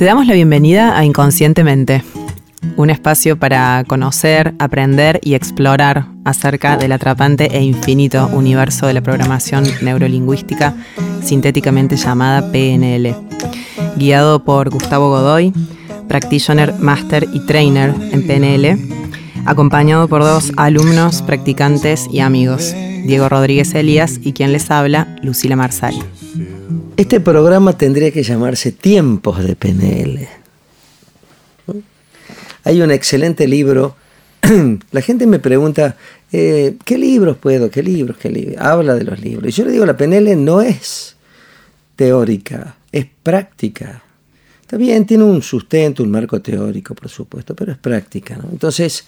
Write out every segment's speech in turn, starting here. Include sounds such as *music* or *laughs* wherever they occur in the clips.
Te damos la bienvenida a Inconscientemente, un espacio para conocer, aprender y explorar acerca del atrapante e infinito universo de la programación neurolingüística sintéticamente llamada PNL. Guiado por Gustavo Godoy, practitioner, master y trainer en PNL, acompañado por dos alumnos, practicantes y amigos, Diego Rodríguez Elías y quien les habla, Lucila Marsal. Este programa tendría que llamarse Tiempos de PNL. Hay un excelente libro. *clears throat* La gente me pregunta, eh, ¿qué libros puedo? ¿Qué libros? ¿Qué libros? Habla de los libros. Y yo le digo, la PNL no es teórica, es práctica. Está bien, tiene un sustento, un marco teórico, por supuesto, pero es práctica. Entonces,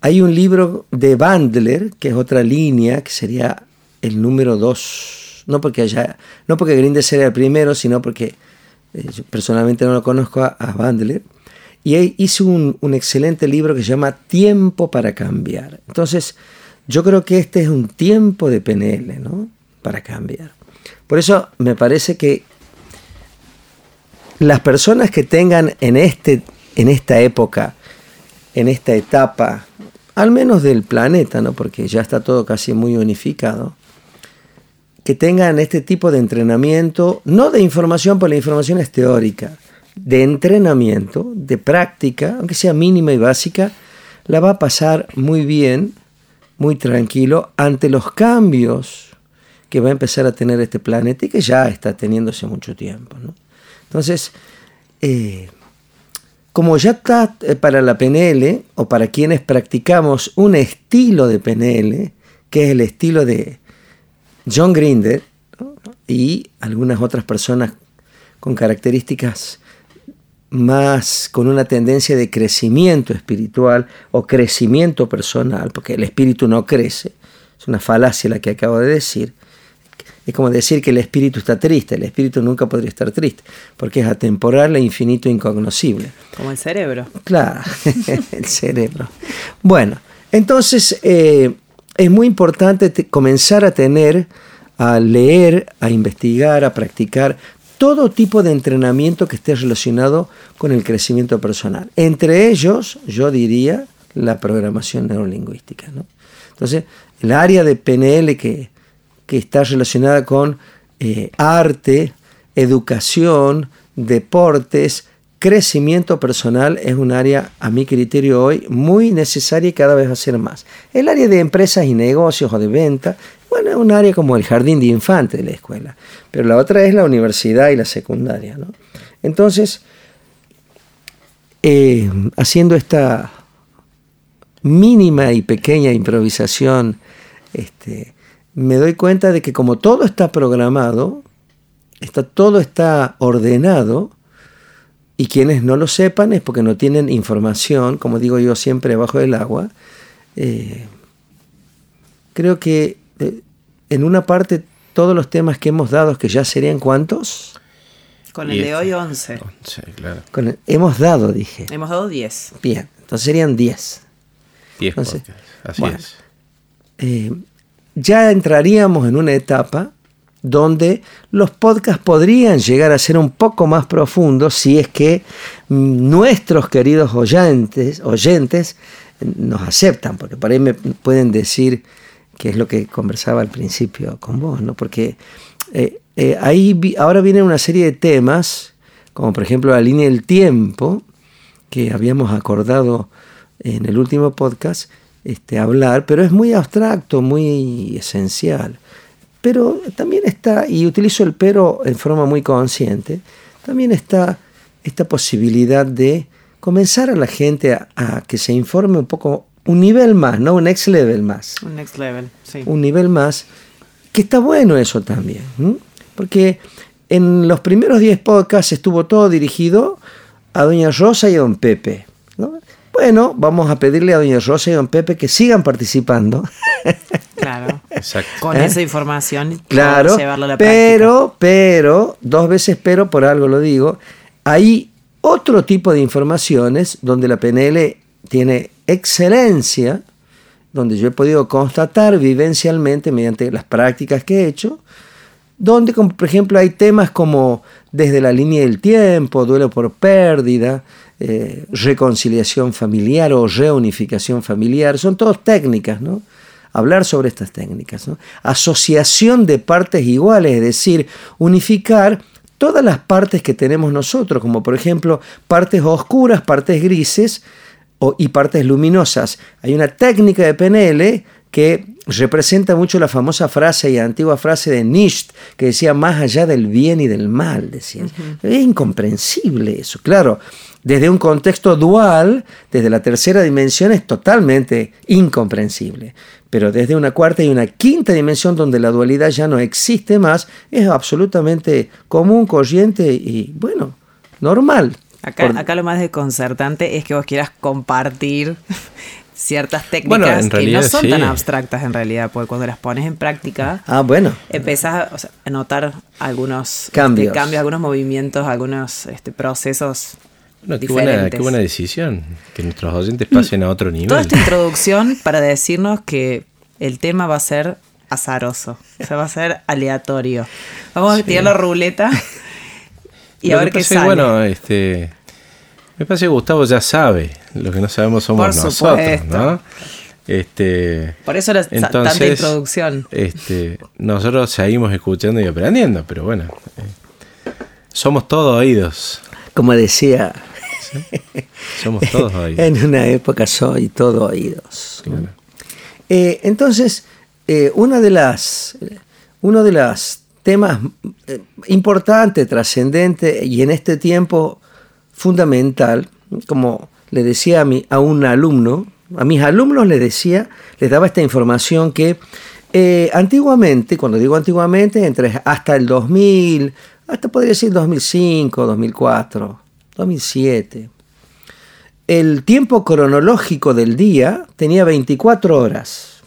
hay un libro de Bandler, que es otra línea, que sería el número dos no porque haya, no porque Grinder sea el primero, sino porque eh, personalmente no lo conozco a, Bandler. Y hizo un, un, excelente libro que se llama Tiempo para cambiar. Entonces, yo creo que este es un tiempo de PNL, ¿no? Para cambiar. Por eso me parece que las personas que tengan en, este, en esta época, en esta etapa, al menos del planeta, ¿no? porque ya está todo casi muy unificado, que tengan este tipo de entrenamiento, no de información, porque la información es teórica, de entrenamiento, de práctica, aunque sea mínima y básica, la va a pasar muy bien, muy tranquilo, ante los cambios que va a empezar a tener este planeta y que ya está teniendo hace mucho tiempo. Entonces, eh, como ya está eh, para la PNL, o para quienes practicamos un estilo de PNL, que es el estilo de John Grinder y algunas otras personas con características más con una tendencia de crecimiento espiritual o crecimiento personal, porque el espíritu no crece, es una falacia la que acabo de decir. Es como decir que el espíritu está triste, el espíritu nunca podría estar triste, porque es atemporal e infinito e incognoscible. Como el cerebro. Claro, *laughs* el cerebro. Bueno, entonces eh, es muy importante comenzar a tener, a leer, a investigar, a practicar todo tipo de entrenamiento que esté relacionado con el crecimiento personal. Entre ellos, yo diría, la programación neurolingüística. Entonces, el área de PNL que, que está relacionada con eh, arte, educación, deportes, crecimiento personal es un área, a mi criterio hoy, muy necesaria y cada vez va a ser más. El área de empresas y negocios o de venta, bueno, es un área como el jardín de infantes de la escuela, pero la otra es la universidad y la secundaria. Entonces, eh, haciendo esta mínima y pequeña improvisación, este, me doy cuenta de que como todo está programado, está, todo está ordenado, y quienes no lo sepan es porque no tienen información, como digo yo siempre, debajo del agua. Eh, creo que eh, en una parte todos los temas que hemos dado, que ya serían cuántos? Con el de hoy 11. claro. hemos dado, dije. Hemos dado 10. Bien, entonces serían 10. 10 Así es. Eh, ya entraríamos en una etapa donde los podcasts podrían llegar a ser un poco más profundos si es que nuestros queridos oyentes, oyentes nos aceptan, porque por ahí me pueden decir que es lo que conversaba al principio con vos, ¿no? Porque eh, eh, ahí ahora viene una serie de temas, como por ejemplo la línea del tiempo, que habíamos acordado en el último podcast, este, hablar, pero es muy abstracto, muy esencial. Pero también está, y utilizo el pero en forma muy consciente, también está esta posibilidad de comenzar a la gente a, que se informe un poco, un nivel más, no un next level más. Un next level, sí. Un nivel más, que está bueno eso también, porque en los primeros 10 podcasts estuvo todo dirigido a Doña Rosa y a Don Pepe. Bueno, vamos a pedirle a Doña Rosa y a Don Pepe que sigan participando. *laughs* Exacto. Con esa información, claro, llevarlo a la pero, pero, dos veces pero, por algo lo digo, hay otro tipo de informaciones donde la PNL tiene excelencia, donde yo he podido constatar vivencialmente mediante las prácticas que he hecho, donde, por ejemplo, hay temas como desde la línea del tiempo, duelo por pérdida, eh, reconciliación familiar o reunificación familiar, son todas técnicas, ¿no? Hablar sobre estas técnicas. ¿no? Asociación de partes iguales, es decir, unificar todas las partes que tenemos nosotros, como por ejemplo partes oscuras, partes grises y partes luminosas. Hay una técnica de PNL que representa mucho la famosa frase y antigua frase de Nietzsche, que decía más allá del bien y del mal, decía. Es incomprensible eso, claro. Desde un contexto dual, desde la tercera dimensión, es totalmente incomprensible. Pero desde una cuarta y una quinta dimensión, donde la dualidad ya no existe más, es absolutamente común, corriente y, bueno, normal. Acá, acá lo más desconcertante es que vos quieras compartir *laughs* ciertas técnicas que no son tan abstractas en realidad, porque cuando las pones en práctica, ah, bueno. empiezas a, notar algunos este, cambios. cambios, algunos movimientos, algunos este, procesos. Qué, buena, qué buena decisión, que nuestros oyentes pasen a otro nivel. Toda esta introducción para decirnos que el tema va a ser azaroso, o sea, va a ser aleatorio. Vamos a tirar la ruleta y a ver qué sale. Bueno, este, me parece que Gustavo ya sabe, lo que no sabemos somos nosotros, ¿no? Este, Por eso la tanta introducción. Este, nosotros seguimos escuchando y aprendiendo, pero bueno, eh, somos todos oídos. Como decía, somos todos *laughs* oídos. en una época soy todo oídos. Eh, entonces, eh, una de las, uno de los temas importantes, trascendentes y en este tiempo fundamental, como le decía a, mi, a un alumno, a mis alumnos les decía, les daba esta información que eh, antiguamente, cuando digo antiguamente, entre hasta el 2000, hasta podría decir 2005, 2004, 2007, el tiempo cronológico del día tenía 24 horas.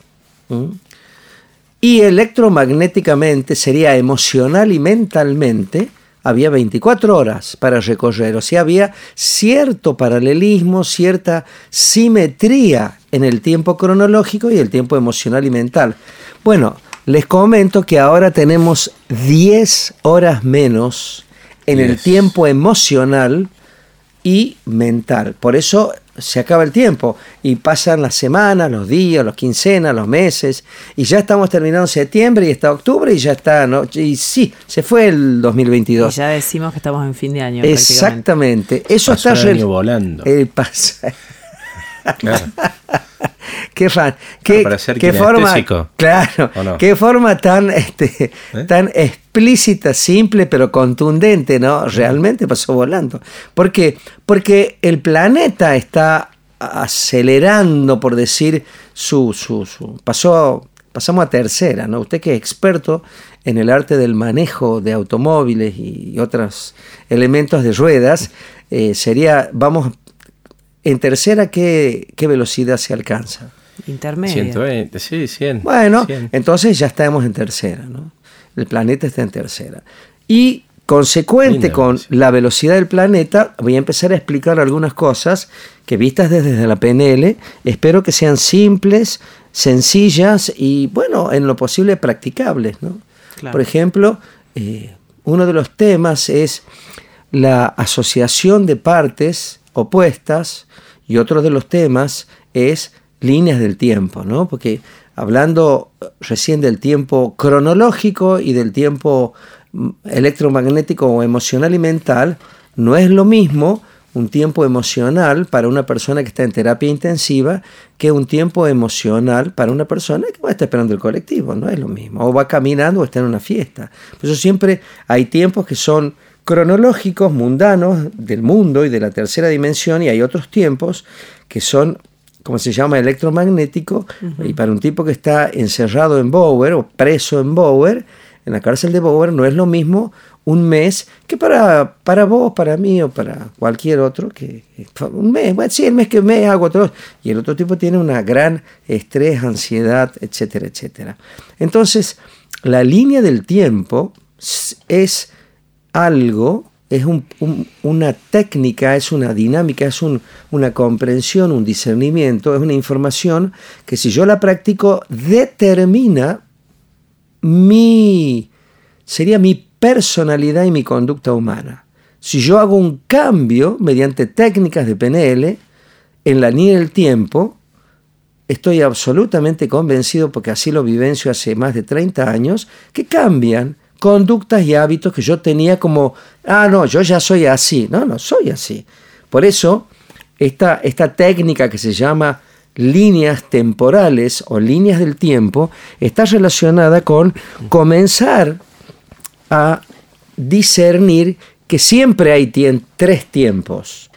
Y electromagnéticamente sería emocional y mentalmente había 24 horas para recorrer, o sea, había cierto paralelismo, cierta simetría en el tiempo cronológico y el tiempo emocional y mental. Bueno, les comento que ahora tenemos 10 horas menos en el tiempo emocional y mental. Por eso se acaba el tiempo y pasan las semanas, los días, los quincenas, los meses y ya estamos terminando septiembre y está octubre y ya está, ¿no? Y sí, se fue el 2022. Y ya decimos que estamos en fin de año. Exactamente. Eso está el año volando. El pasa. *laughs* *laughs* qué fan, qué, qué forma, claro, qué forma tan, este, ¿Eh? tan explícita, simple, pero contundente, ¿no? Realmente pasó volando. ¿Por qué? Porque el planeta está acelerando, por decir, su, su, su pasó, pasamos a tercera, ¿no? Usted que es experto en el arte del manejo de automóviles y otros elementos de ruedas, eh, sería, vamos en tercera, ¿qué, ¿qué, velocidad se alcanza? Intermedia. 120, sí, 100. Bueno, entonces ya estamos en tercera, ¿no? El planeta está en tercera. Y consecuente con la velocidad del planeta, voy a empezar a explicar algunas cosas que vistas desde la PNL, espero que sean simples, sencillas y, bueno, en lo posible practicables, ¿no? Por ejemplo, eh, uno de los temas es la asociación de partes opuestas y otro de los temas es líneas del tiempo, ¿no? Porque hablando recién del tiempo cronológico y del tiempo mm, electromagnético o emocional y mental, no es lo mismo un tiempo emocional para una persona que está en terapia intensiva que un tiempo emocional para una persona que va a estar esperando el colectivo, no es lo mismo, o va caminando o está en una fiesta. Por eso siempre hay tiempos que son cronológicos mundanos del mundo y de la tercera dimensión y hay otros tiempos que son como se llama electromagnético y para un tipo que está encerrado en Bower o preso en Bower en la cárcel de Bower no es lo mismo un mes que para, para vos, para mí o para cualquier otro que un mes, bueno, sí, el mes que mes hago otro y el otro tipo tiene una gran estrés, ansiedad, etcétera, etcétera. Entonces, la línea del tiempo es algo, es una técnica, es una dinámica, es una comprensión, un discernimiento, es una información que si yo la practico determina mi sería mi personalidad y mi conducta humana. Si yo hago un cambio mediante técnicas de PNL en la línea del tiempo, estoy absolutamente convencido, porque así lo vivencio hace más de 30 años, que cambian conductas y hábitos que yo tenía como, ah, no, yo ya soy así. No, no soy así. Por eso, esta, esta técnica que se llama líneas temporales o líneas del tiempo está relacionada con comenzar a discernir que siempre hay tres tiempos,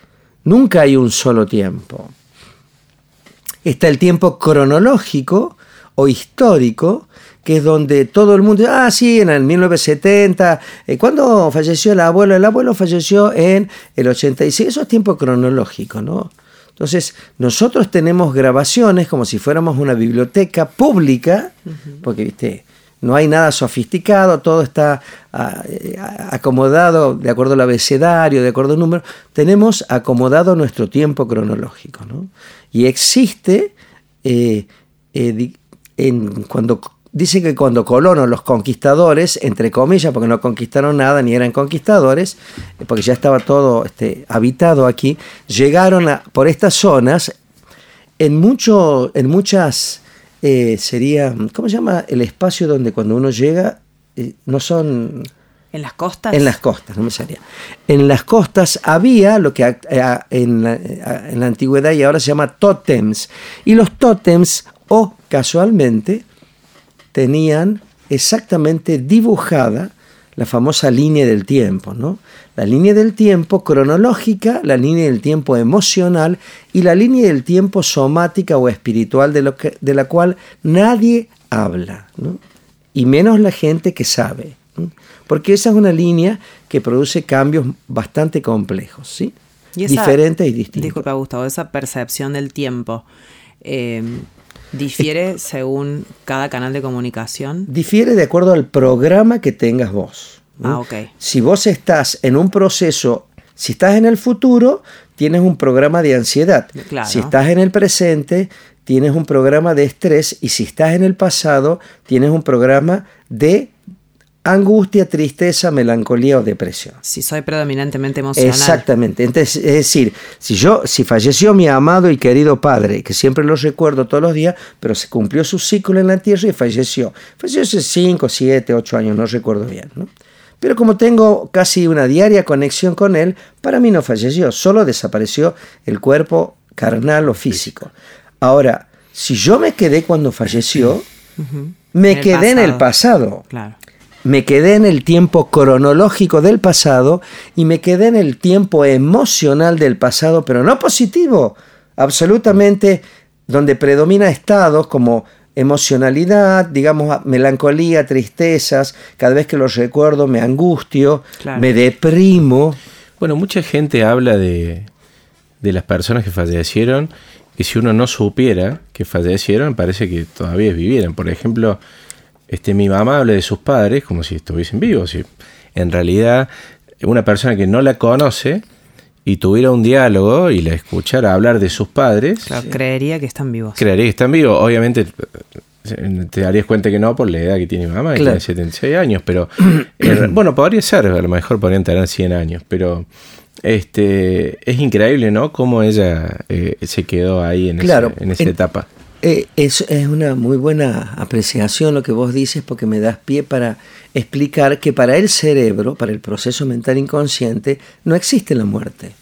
nunca hay un solo tiempo. Está el tiempo cronológico o histórico, que es donde todo el mundo, ah, sí, en el 1970, eh, ¿cuándo falleció el abuelo? El abuelo falleció en el 86, eso es tiempo cronológico, ¿no? Entonces, nosotros tenemos grabaciones como si fuéramos una biblioteca pública, porque, viste, no hay nada sofisticado, todo está ah, eh, acomodado de acuerdo al abecedario, de acuerdo al número. Tenemos acomodado nuestro tiempo cronológico. ¿no? Y existe, eh, eh, en, cuando dice que cuando Colón los conquistadores, entre comillas, porque no conquistaron nada ni eran conquistadores, porque ya estaba todo este, habitado aquí, llegaron a, por estas zonas, en, mucho, en muchas eh, sería, ¿cómo se llama? El espacio donde cuando uno llega, eh, no son... ¿En las costas? En las costas, no me salía. En las costas había lo que eh, en la, en la antigüedad y ahora se llama tótems. Y los tótems, o casualmente, tenían exactamente dibujada la famosa línea del tiempo, ¿no? La línea del tiempo cronológica, la línea del tiempo emocional y la línea del tiempo somática o espiritual de, lo que, de la cual nadie habla, ¿no? y menos la gente que sabe, porque esa es una línea que produce cambios bastante complejos, ¿sí? diferentes y distintos. Disculpa, Gustavo, esa percepción del tiempo. Eh, ¿Difiere según cada canal de comunicación? Difiere de acuerdo al programa que tengas vos. Ah, ok. Si vos estás en un proceso, si estás en el futuro, tienes un programa de ansiedad. Si estás en el presente, tienes un programa de estrés. Y si estás en el pasado, tienes un programa de angustia, tristeza, melancolía o depresión. Si soy predominantemente emocional. Exactamente. Entonces, es decir, si yo, si falleció mi amado y querido padre, que siempre lo recuerdo todos los días, pero se cumplió su ciclo en la tierra y falleció. Falleció hace 5, 7, 8 años, no recuerdo bien. ¿no? Pero como tengo casi una diaria conexión con él, para mí no falleció, solo desapareció el cuerpo carnal o físico. Ahora, si yo me quedé cuando falleció, me quedé en el pasado. Claro me quedé en el tiempo cronológico del pasado y me quedé en el tiempo emocional del pasado, pero no positivo, absolutamente donde predomina estados como emocionalidad, digamos, melancolía, tristezas, cada vez que los recuerdo me angustio, me deprimo. Bueno, mucha gente habla de, de las personas que fallecieron y si uno no supiera que fallecieron, parece que todavía vivieran. Por ejemplo, este, mi mamá habla de sus padres como si estuviesen vivos. Y en realidad, una persona que no la conoce y tuviera un diálogo y la escuchara hablar de sus padres. creería que están vivos. Creería que están vivos. Obviamente te darías cuenta que no por la edad que tiene mi mamá, que tiene 76 años, pero eh, *clears throat* bueno, podría ser, a lo mejor podrían tener 100 años, pero este es increíble, ¿no? Cómo ella eh, se quedó ahí en, en esa etapa. Eh, es, es, una muy buena apreciación lo que vos dices porque me das pie para explicar que para el cerebro, para el proceso mental inconsciente, no existe la muerte.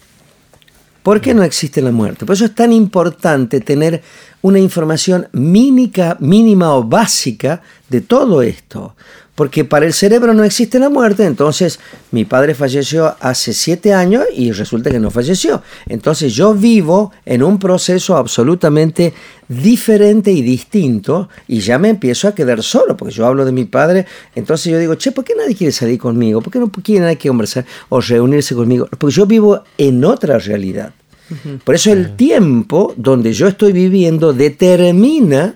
¿Por qué no existe la muerte? Por eso es tan importante tener una información mínima, mínima o básica de todo esto porque para el cerebro no existe la muerte, entonces mi padre falleció hace siete años y resulta que no falleció. Entonces yo vivo en un proceso absolutamente diferente y distinto y ya me empiezo a quedar solo, porque yo hablo de mi padre, entonces yo digo, che, ¿por qué nadie quiere salir conmigo? ¿Por qué no quiere nadie conversar o reunirse conmigo? Porque yo vivo en otra realidad. Por eso el tiempo donde yo estoy viviendo determina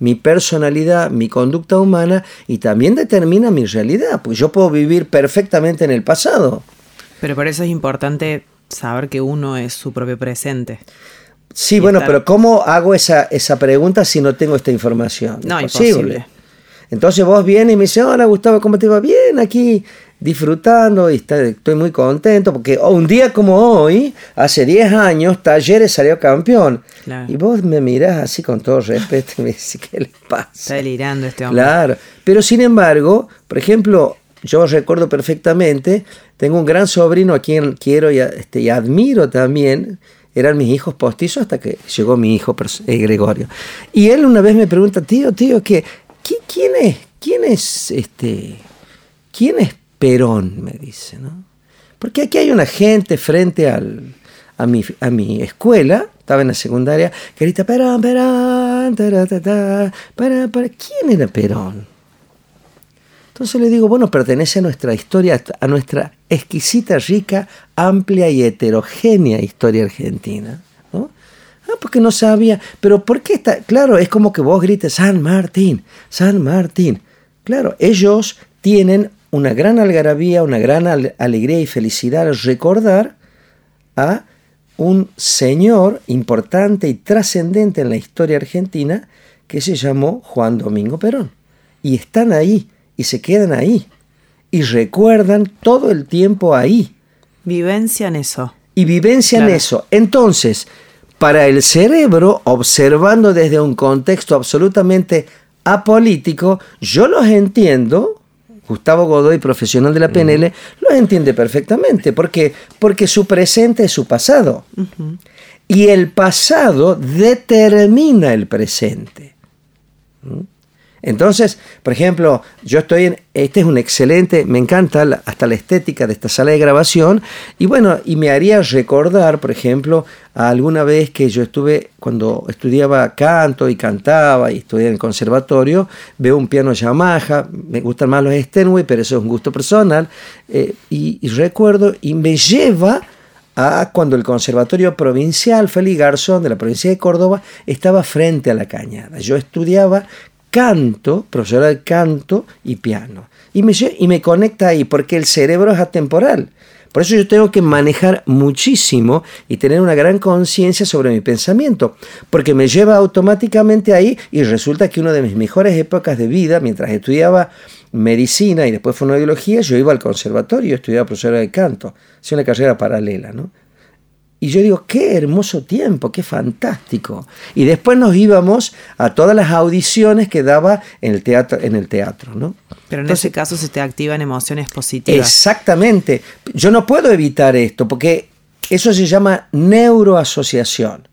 mi personalidad, mi conducta humana y también determina mi realidad, porque yo puedo vivir perfectamente en el pasado. Pero por eso es importante saber que uno es su propio presente. Sí, bueno, pero ¿cómo hago esa, esa pregunta si no tengo esta información? No, imposible. Entonces vos vienes y me dices, hola Gustavo, ¿cómo te va? Bien, aquí disfrutando y estoy muy contento porque un día como hoy, hace 10 años, Talleres salió campeón. Y vos me mirás así con todo respeto y me dices, ¿qué le pasa? Está delirando este hombre. Claro, pero sin embargo, por ejemplo, yo recuerdo perfectamente, tengo un gran sobrino a quien quiero y, este, y admiro también, eran mis hijos postizos hasta que llegó mi hijo eh, Gregorio. Y él una vez me pregunta, tío, tío, ¿qué, ¿quién es? ¿Quién es este? ¿Quién es Perón? Me dice, ¿no? Porque aquí hay una gente frente al, a, mi, a mi escuela, estaba en la secundaria, que grita Perón, Perón, para, para. ¿Quién era Perón? Entonces le digo, bueno, pertenece a nuestra historia, a nuestra exquisita, rica, amplia y heterogénea historia argentina. ¿no? Ah, porque no sabía. Pero ¿por qué está? Claro, es como que vos grites San Martín, San Martín. Claro, ellos tienen una gran algarabía, una gran alegría y felicidad al recordar a un señor importante y trascendente en la historia argentina que se llamó Juan Domingo Perón. Y están ahí y se quedan ahí y recuerdan todo el tiempo ahí. Vivencian eso. Y vivencian eso. Entonces, para el cerebro, observando desde un contexto absolutamente apolítico, yo los entiendo, Gustavo Godoy, profesional de la PNL, los entiende perfectamente. ¿Por qué? Porque su presente es su pasado. Y el pasado determina el presente. ¿Mm? Entonces, por ejemplo, yo estoy en, este es un excelente, me encanta hasta la estética de esta sala de grabación y bueno, y me haría recordar, por ejemplo, alguna vez que yo estuve, cuando estudiaba canto y cantaba y estudié en el conservatorio, veo un piano Yamaha, me gustan más los Steinway, pero eso es un gusto personal, eh, y, recuerdo y me lleva a cuando el Conservatorio Provincial Félix Garzón de la provincia de Córdoba estaba frente a la cañada. Yo estudiaba canto, profesora de canto y piano. Y me, y me conecta ahí, porque el cerebro es atemporal. Por eso yo tengo que manejar muchísimo y tener una gran conciencia sobre mi pensamiento, porque me lleva automáticamente ahí y resulta que una de mis mejores épocas de vida, mientras estudiaba medicina y después fonoaudiología, yo iba al conservatorio, estudiaba profesora de canto, hacía una carrera paralela, ¿no? Y yo digo, qué hermoso tiempo, qué fantástico. Y después nos íbamos a todas las audiciones que daba en el teatro, en el teatro ¿no? Pero en ese caso se te activan emociones positivas. Exactamente. Yo no puedo evitar esto porque eso se llama neuroasociación.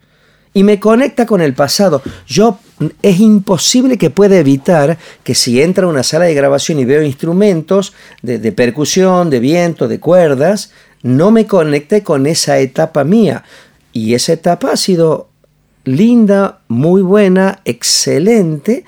Y me conecta con el pasado. Yo es imposible que pueda evitar que si entra a una sala de grabación y veo instrumentos de, de percusión, de viento, de cuerdas, no me conecte con esa etapa mía. Y esa etapa ha sido linda, muy buena, excelente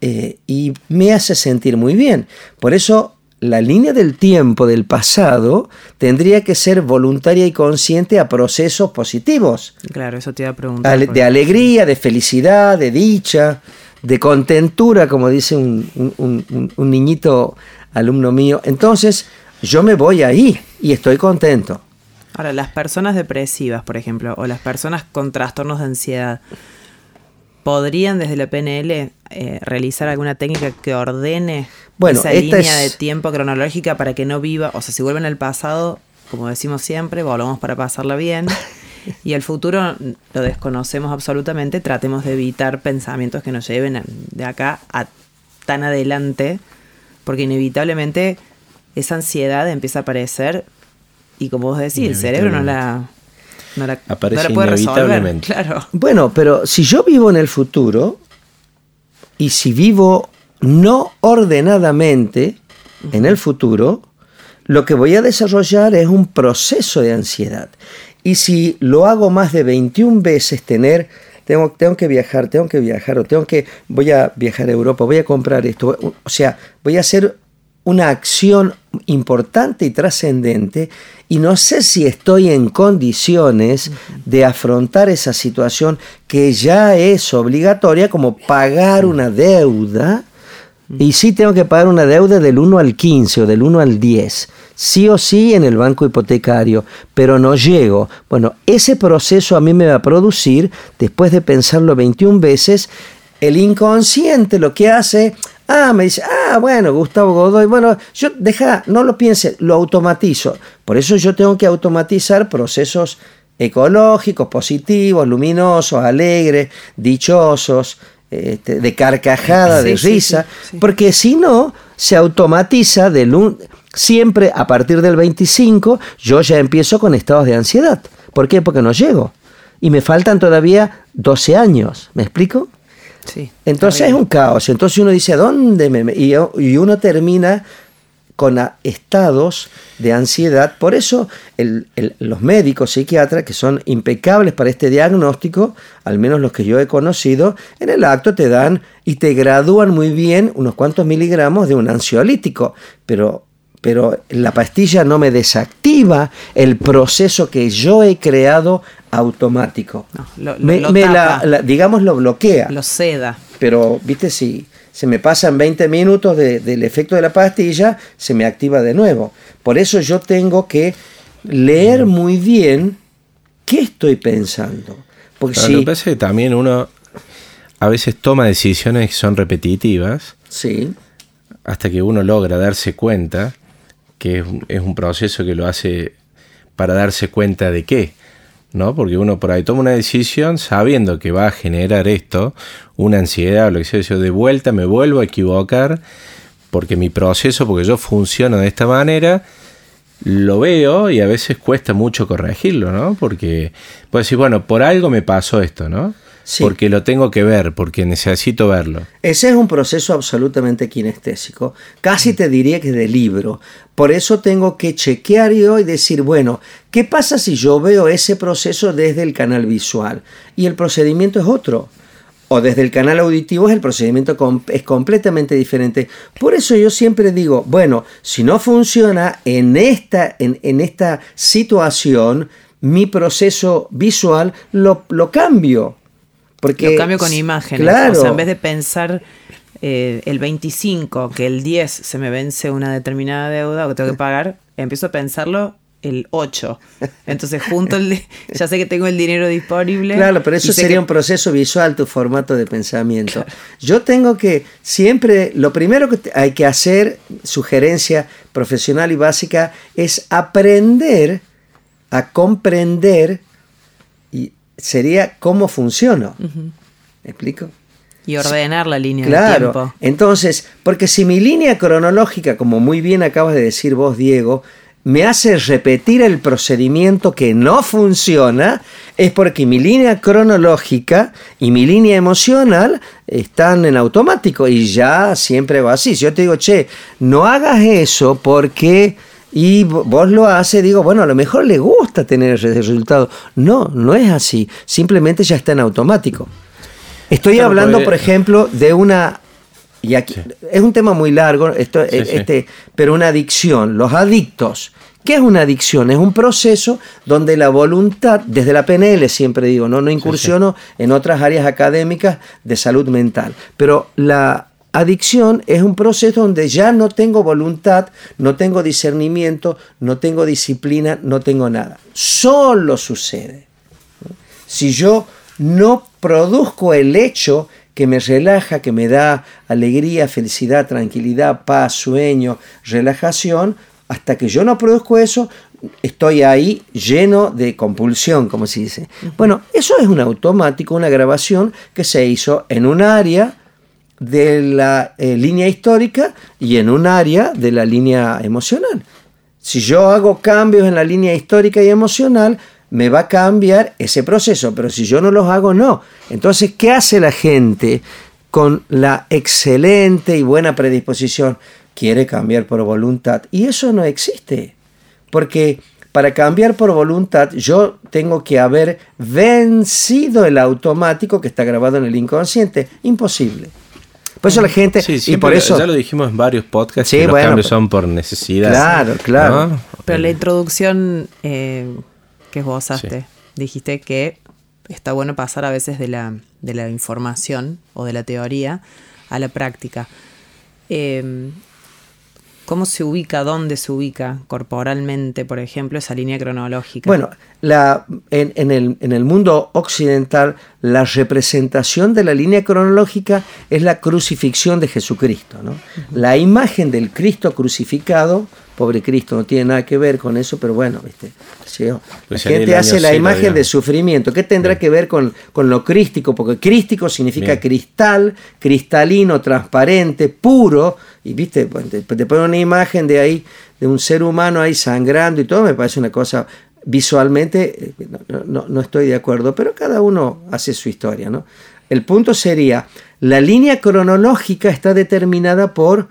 eh, y me hace sentir muy bien. Por eso la línea del tiempo del pasado tendría que ser voluntaria y consciente a procesos positivos. Claro, eso te iba a preguntar. de alegría, de felicidad, de dicha, de contentura, como dice un niñito alumno mío. Entonces, yo me voy ahí y estoy contento. Ahora, las personas depresivas, por ejemplo, o las personas con trastornos de ansiedad, ¿podrían desde la PNL eh, realizar alguna técnica que ordene esa línea de tiempo cronológica para que no viva, o sea, si vuelven al pasado, como decimos siempre, volvamos para pasarla bien, *laughs* y el futuro lo desconocemos absolutamente, tratemos de evitar pensamientos que nos lleven de acá a tan adelante, porque inevitablemente esa ansiedad empieza a aparecer y como vos decís, el cerebro no la, no la, Aparece inevitablemente. Claro. Bueno, pero si yo vivo en el futuro y si vivo no ordenadamente en el futuro, lo que voy a desarrollar es un proceso de ansiedad. Y si lo hago más de 21 veces, tener, tengo, tengo que viajar, tengo que viajar, o tengo que, voy a viajar a Europa, voy a comprar esto, o sea, voy a hacer una acción importante y trascendente y no sé si estoy en condiciones de afrontar esa situación que ya es obligatoria como pagar una deuda y sí tengo que pagar una deuda del 1 al 15 o del 1 al 10, sí o sí en el banco hipotecario, pero no llego. Bueno, ese proceso a mí me va a producir, después de pensarlo 21 veces, el inconsciente lo que hace, Ah, me dice, ah, bueno, Gustavo Godoy, bueno, yo deja, no lo piense, lo automatizo. Por eso yo tengo que automatizar procesos ecológicos, positivos, luminosos, alegres, dichosos, este, de carcajada, de risa, porque si no, se automatiza del un, siempre a partir del 25, yo ya empiezo con estados de ansiedad. ¿Por qué? Porque no llego. Y me faltan todavía 12 años, ¿me explico? Sí. Entonces es un caos. Entonces uno dice, ¿dónde me.? Y, y uno termina con estados de ansiedad. Por eso los médicos psiquiatras, que son impecables para este diagnóstico, al menos los que yo he conocido, en el acto te dan y te gradúan muy bien unos cuantos miligramos de un ansiolítico, pero, pero la pastilla no me desactiva el proceso que yo he creado automático. lo, digamos, lo bloquea. Lo seda. Pero, viste, si se me pasan 20 minutos del efecto de la pastilla, se me activa de nuevo. Por eso yo tengo que leer muy bien qué estoy pensando. Porque si... Lo que también uno a veces toma decisiones que son repetitivas. Sí. Hasta que uno logra darse cuenta que es es un proceso que lo hace para darse cuenta de qué. ¿no? Porque uno por ahí toma una decisión sabiendo que va a generar esto, una ansiedad o lo que sea, yo de vuelta me vuelvo a equivocar porque mi proceso, porque yo funciono de esta manera, lo veo y a veces cuesta mucho corregirlo, ¿no? Porque puedo decir, bueno, por algo me pasó esto, ¿no? Porque lo tengo que ver, porque necesito verlo. Ese es un proceso absolutamente kinestésico. Casi te diría que de libro. Por eso tengo que chequear yo y decir, bueno, ¿qué pasa si yo veo ese proceso desde el canal visual? Y el procedimiento es otro. O desde el canal auditivo es el procedimiento es completamente diferente. Por eso yo siempre digo, bueno, si no funciona en esta, en, en esta situación, mi proceso visual lo, lo cambio porque, Lo cambio con imágenes. Claro. O sea, en vez de pensar eh, el 25, que el 10 se me vence una determinada deuda o que tengo que pagar, empiezo a pensarlo el 8. Entonces junto el *laughs* ya sé que tengo el dinero disponible. Claro, pero eso sería un proceso visual, tu formato de pensamiento. Yo tengo que siempre, lo primero que hay que hacer, sugerencia profesional y básica, es aprender a comprender sería cómo funciono. ¿Me explico? Y ordenar la línea claro. de tiempo. Entonces, porque si mi línea cronológica, como muy bien acabas de decir vos, Diego, me hace repetir el procedimiento que no funciona, es porque mi línea cronológica y mi línea emocional están en automático y ya siempre va así. Si yo te digo, che, no hagas eso porque y vos lo haces, digo, bueno, a lo mejor le gusta tener ese resultado. No, no es así. Simplemente ya está en automático. Estoy hablando, por ejemplo, de una. Y aquí, Es un tema muy largo, esto, este, pero una adicción. Los adictos. ¿Qué es una adicción? Es un proceso donde la voluntad, desde la PNL siempre digo, no, no incursiono en otras áreas académicas de salud mental, pero la Adicción es un proceso donde ya no tengo voluntad, no tengo discernimiento, no tengo disciplina, no tengo nada. Solo sucede. Si yo no produzco el hecho que me relaja, que me da alegría, felicidad, tranquilidad, paz, sueño, relajación, hasta que yo no produzco eso, estoy ahí lleno de compulsión, como se dice. Bueno, eso es un automático, una grabación que se hizo en un área de la eh, línea histórica y en un área de la línea emocional. Si yo hago cambios en la línea histórica y emocional, me va a cambiar ese proceso, pero si yo no los hago, no. Entonces, ¿qué hace la gente con la excelente y buena predisposición? Quiere cambiar por voluntad. Y eso no existe. Porque para cambiar por voluntad yo tengo que haber vencido el automático que está grabado en el inconsciente. Imposible. Por eso la gente. y por eso. Ya lo dijimos en varios podcasts que los cambios son por necesidad. Claro, claro. Pero la introducción eh, que esbozaste, dijiste que está bueno pasar a veces de la, de la información o de la teoría a la práctica. Em, ¿Cómo se ubica, dónde se ubica corporalmente, por ejemplo, esa línea cronológica? Bueno, la, en, el, en, el, mundo occidental, la representación de la línea cronológica es la crucifixión de Jesucristo. ¿no? La imagen del Cristo crucificado pobre Cristo, no tiene nada que ver con eso, pero bueno, ¿viste? la pues gente hace la imagen de sufrimiento. ¿Qué tendrá que ver con, con, lo crístico? Porque crístico significa cristal, cristalino, transparente, puro. Y viste, pues, te, te pone una imagen de ahí, de un ser humano ahí sangrando y todo, me parece una cosa visualmente, eh, no, no estoy de acuerdo, pero cada uno hace su historia, ¿no? El punto sería, la línea cronológica está determinada por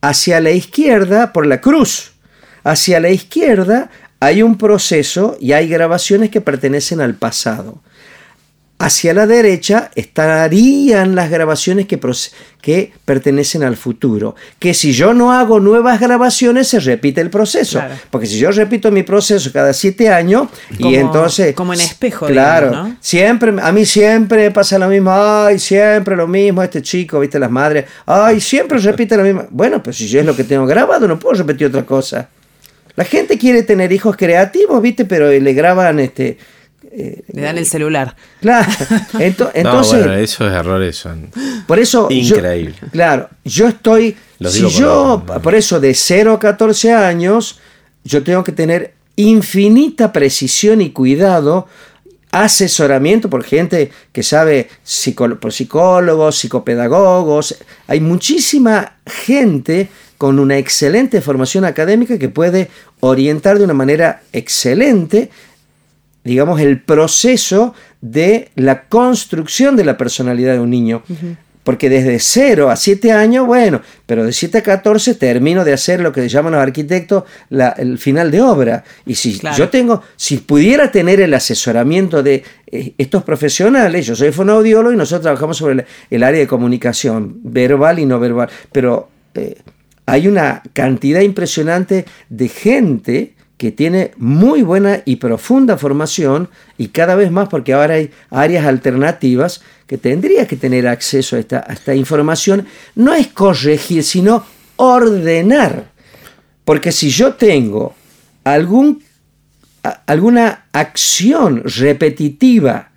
Hacia la izquierda, por la cruz, hacia la izquierda hay un proceso y hay grabaciones que pertenecen al pasado. Hacia la derecha estarían las grabaciones que, que, pertenecen al futuro. Que si yo no hago nuevas grabaciones, se repite el proceso. Porque si yo repito mi proceso cada siete años, y entonces. Como en espejo, Claro. Siempre, a mí siempre pasa lo mismo. Ay, siempre lo mismo. Este chico, viste, las madres. Ay, siempre repite lo mismo. Bueno, pues si yo es lo que tengo grabado, no puedo repetir otra cosa. La gente quiere tener hijos creativos, viste, pero le graban este eh, Le dan el celular. Claro. *laughs* entonces, esos errores son por eso increíbles. claro, yo estoy. si yo, por eso, de 0 a 14 años, yo tengo que tener infinita precisión y cuidado asesoramiento por gente que sabe, por psicólogos, psicopedagogos. Hay muchísima gente con una excelente formación académica que puede orientar de una manera excelente digamos, el proceso de la construcción de la personalidad de un niño. Porque desde 0 a 7 años, bueno, pero de 7 a 14 termino de hacer lo que llaman los arquitectos el final de obra. Y si yo tengo, si pudiera tener el asesoramiento de eh, estos profesionales, yo soy fonoaudiólogo y nosotros trabajamos sobre el, área de comunicación, verbal y no verbal, pero eh, hay una cantidad impresionante de gente que tiene muy buena y profunda formación y cada vez más porque ahora hay áreas alternativas que tendría que tener acceso a esta, esta información, no es corregir, sino ordenar. Porque si yo tengo algún, alguna acción repetitiva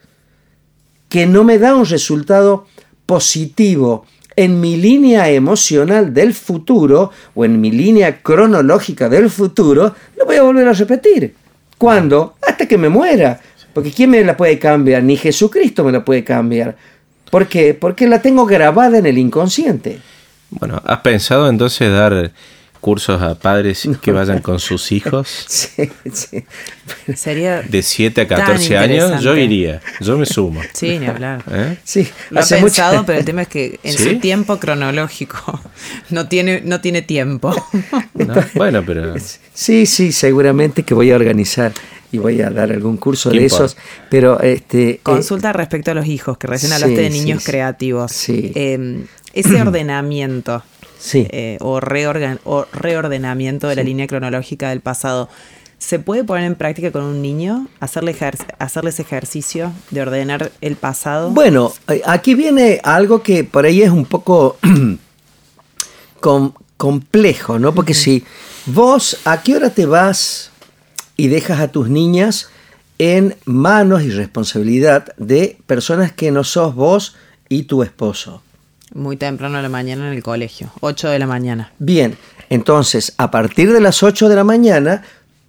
que no me da un resultado positivo en mi línea emocional del futuro o en mi línea cronológica del futuro, lo voy a volver a repetir. ¿Cuándo? Hasta que me muera. Porque ¿quién me la puede cambiar? Ni Jesucristo me la puede cambiar. ¿Por qué? Porque la tengo grabada en el inconsciente. Bueno, ¿has pensado entonces dar cursos a padres *laughs* que vayan con sus hijos. *laughs* Sí, sí. Sería de 7 a 14 años, yo iría, yo me sumo. *laughs* Sí, ni hablar. ¿Eh? Sí, lo he pensado, pero el tema es que en su tiempo cronológico no tiene, no tiene tiempo. Bueno, pero... Sí, sí, seguramente que voy a organizar y voy a dar algún curso de esos, pero este... Eh, Consulta respecto a los hijos, que recién hablaste de niños creativos. Sí. Eh, ese *clears throat* ordenamiento eh, o, reordenamiento de la línea cronológica del pasado. ¿Se puede poner en práctica con un niño? Hacerle hacerles ejercicio de ordenar el pasado. Bueno, eh, aquí viene algo que por ahí es un poco *clears throat* complejo, ¿no? Porque si vos, ¿a qué hora te vas y dejas a tus niñas en manos y responsabilidad de personas que no sos vos y tu esposo? Muy temprano de la mañana en el colegio, 8 de la mañana. Bien, entonces a partir de las 8 de la mañana,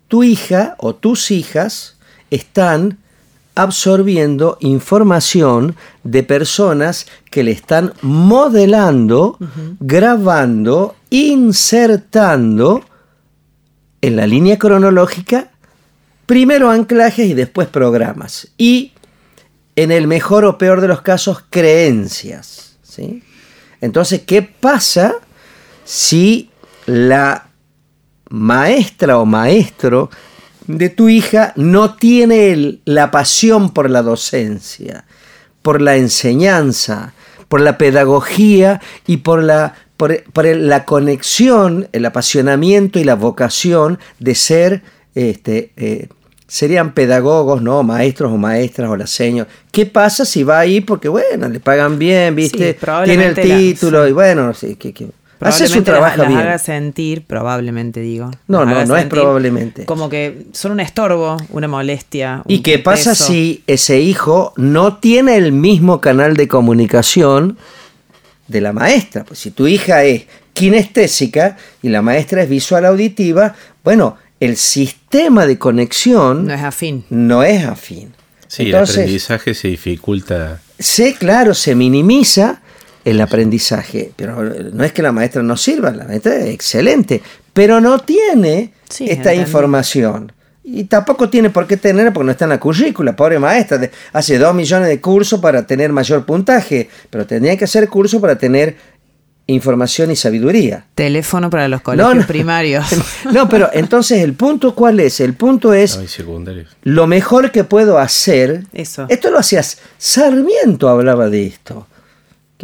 tu hija o tus hijas están absorbiendo información de personas que le están modelando, grabando, insertando en la línea cronológica primero anclajes y después programas. Y en el mejor o peor de los casos, creencias. ¿sí? Entonces, ¿qué pasa si la maestra o maestro de tu hija no tiene la pasión por la docencia, por la enseñanza, por la pedagogía y por la, por, la conexión, el apasionamiento y la vocación de ser este, eh, serían pedagogos, ¿no? Maestros o maestras o las señas. ¿Qué pasa si va ahí? Porque, bueno, le pagan bien, ¿viste? Tiene el título y bueno, sí, que, Hace su trabajo bien. haga sentir, probablemente digo. No, no, no es probablemente. Como que son un estorbo, una molestia. ¿Y qué pasa si ese hijo no tiene el mismo canal de comunicación de la maestra? Pues si tu hija es kinestésica y la maestra es visual auditiva, bueno, el sistema de conexión No es afín. no es afín. Sí, Entonces, el aprendizaje se dificulta. Sí, claro, se minimiza el aprendizaje, pero no es que la maestra no sirva, la maestra es excelente, pero no tiene Sí, esta información. Y tampoco tiene por qué tener porque no está en la currícula, pobre maestra. hace dos millones de cursos para tener mayor puntaje, pero tendría que hacer cursos para tener información y sabiduría. Teléfono para los colegios no. primarios. *laughs* No, pero entonces el punto cuál es? El punto es No, lo mejor que puedo hacer. Eso. Esto lo hacías. Sarmiento hablaba de esto.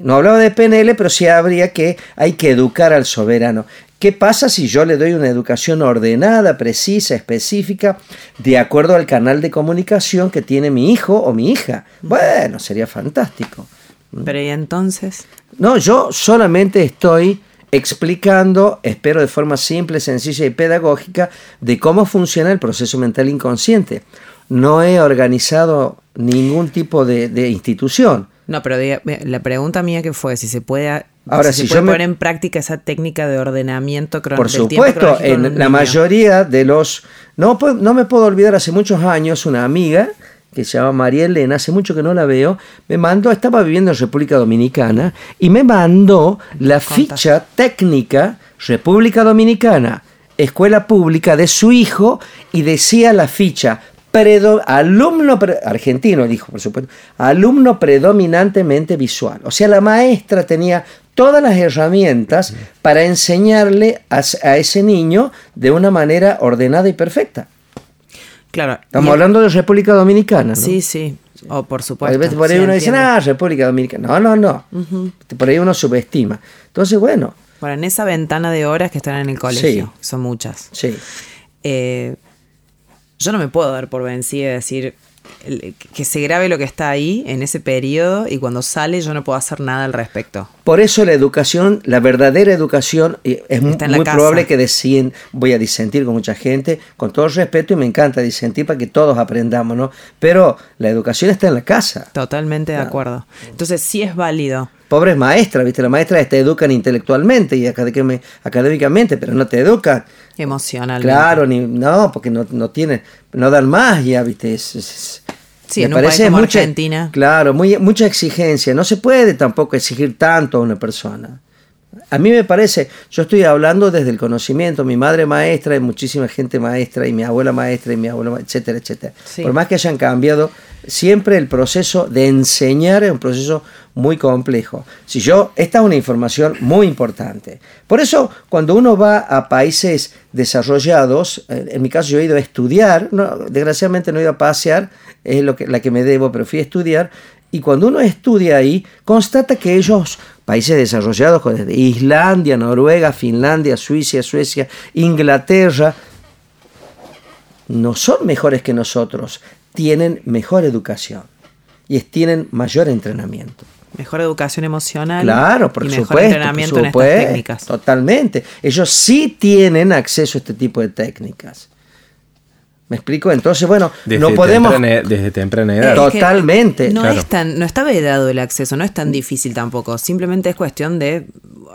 No hablaba de PNL, pero sí habría que hay que educar al soberano. ¿Qué pasa si yo le doy una educación ordenada, precisa, específica, de acuerdo al canal de comunicación que tiene mi hijo o mi hija? Bueno, sería fantástico. Pero y entonces, No, yo solamente estoy explicando, espero de forma simple, sencilla y pedagógica, de cómo funciona el proceso mental inconsciente. No he organizado ningún tipo de, de institución. no, pero diga- la pregunta mía que fue si se puede, Ahora, si si se yo puede me- poner en práctica esa técnica de ordenamiento cron- Por supuesto, cronológico en un la mayoría de los... No, no me puedo olvidar, hace muchos años, una amiga que se llama María Elena, hace mucho que no la veo, me mandó, estaba viviendo en República Dominicana, y me mandó la ficha técnica República Dominicana, escuela pública de su hijo, y decía la ficha, predo- alumno pre- argentino, dijo por supuesto, alumno predominantemente visual. O sea, la maestra tenía todas las herramientas para enseñarle a ese niño de una manera ordenada y perfecta. Claro. Estamos y- hablando de República Dominicana, ¿no? Sí, sí. O por A supuesto. veces por ahí sí, uno dice, ah, República Dominicana. No, no, no. Por ahí uno subestima. Entonces, bueno, Bueno, en esa ventana de horas que están en el colegio, Sí. son muchas. sí. eh, yo no me puedo dar por vencida y decir el- que se grabe lo que está ahí en ese periodo y cuando sale yo no puedo hacer nada al respecto. Por eso la educación, la verdadera educación, y es Está muy casa. probable que deciden, voy a disentir con mucha gente, con todo respeto, y me encanta disentir para que todos aprendamos, ¿no? Pero la educación está en la casa. Totalmente de acuerdo. Entonces sí es válido. Pobres maestras, ¿viste? Las maestras te educan intelectualmente y académica- académicamente, pero no te educan. Emocionalmente. Claro, ni, no, porque no, no tienen, no dan más ya, ¿viste? Es- es- Sí, en un país como Argentina. Claro, muy, mucha exigencia. No se puede tampoco exigir tanto a una persona. A mí me parece, yo estoy hablando desde el conocimiento, mi madre maestra y muchísima gente maestra y mi abuela maestra y mi abuelo, etcétera, etcétera. Sí. Por más que hayan cambiado, siempre el proceso de enseñar es un proceso muy complejo. Si yo, esta es una información muy importante. Por eso, cuando uno va a países desarrollados, en mi caso yo he ido a estudiar, no, desgraciadamente no he ido a pasear, es lo que, la que me debo, pero fui a estudiar, y cuando uno estudia ahí, constata que ellos, países desarrollados, desde Islandia, Noruega, Finlandia, Suiza, Suecia, Inglaterra, no son mejores que nosotros, tienen mejor educación y tienen mayor entrenamiento. Mejor educación emocional. Claro, por y supuesto. mejor entrenamiento por en estas supuesto, técnicas. Totalmente. Ellos sí tienen acceso a este tipo de técnicas. ¿Me explico? Entonces, bueno, Desde, no podemos... temprana, desde temprana edad. Es que Totalmente, No, claro. es tan, no está vedado el acceso, no es tan difícil tampoco. Simplemente es cuestión de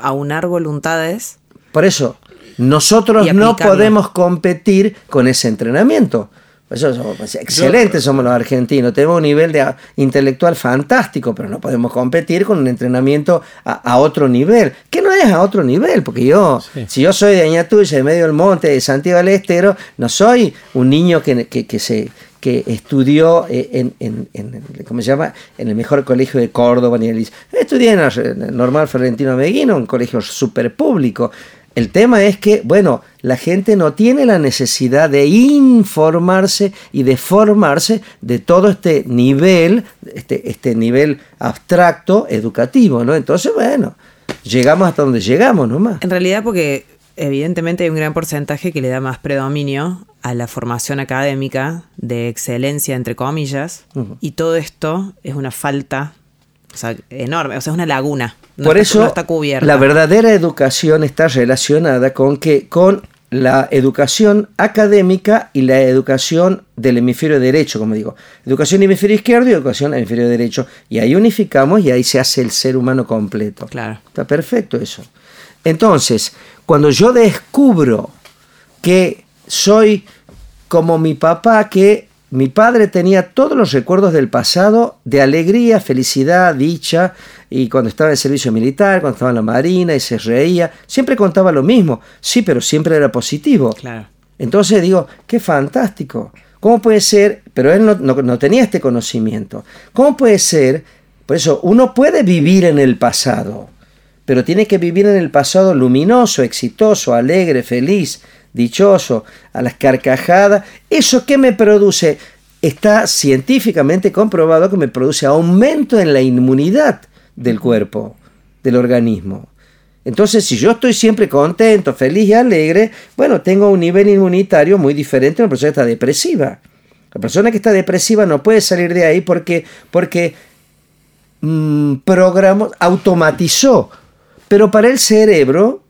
aunar voluntades. Por eso, nosotros no podemos competir con ese entrenamiento. Por eso somos pues, excelentes somos los argentinos, tenemos un nivel de, a- intelectual fantástico, pero no podemos competir con un entrenamiento a, a otro nivel. Que no es a otro nivel, porque yo, Sí. si yo soy de Añatuya, de medio del monte, de Santiago del Estero, no soy un niño que, que- que se que estudió eh, en, en- en- ¿cómo se llama? en el mejor colegio de Córdoba ni el estudié en el normal Florentino Meguino, un colegio súper público. El tema es que, bueno, la gente no tiene la necesidad de informarse y de formarse de todo este nivel, este, este nivel abstracto educativo, ¿no? Entonces, bueno, llegamos hasta donde llegamos nomás. En realidad porque evidentemente hay un gran porcentaje que le da más predominio a la formación académica de excelencia, entre comillas, y todo esto es una falta O sea, enorme, o sea, es una laguna. No Por está- eso no está cubierta. la verdadera educación está relacionada con que con la educación académica y la educación del hemisferio derecho, como digo. Educación hemisferio izquierdo y educación hemisferio derecho. Y ahí unificamos y ahí se hace el ser humano completo. Claro. Está perfecto eso. Entonces, cuando yo descubro que soy como mi papá, que mi padre tenía todos los recuerdos del pasado de alegría, felicidad, dicha, y cuando estaba en el servicio militar, cuando estaba en la marina y se reía, siempre contaba lo mismo, sí, pero siempre era positivo. Claro. Entonces digo, qué fantástico. ¿Cómo puede ser? Pero él no, no- no tenía este conocimiento. ¿Cómo puede ser? Por eso, uno puede vivir en el pasado, pero tiene que vivir en el pasado luminoso, exitoso, alegre, feliz, dichoso, a las carcajadas. ¿Eso qué me produce? Está científicamente comprobado que me produce aumento en la inmunidad del cuerpo, del organismo. Entonces, si yo estoy siempre contento, feliz y alegre, bueno, tengo un nivel inmunitario muy diferente a una persona que está depresiva. La persona que está depresiva no puede salir de ahí porque, porque mm, programó, automatizó. Pero para el cerebro,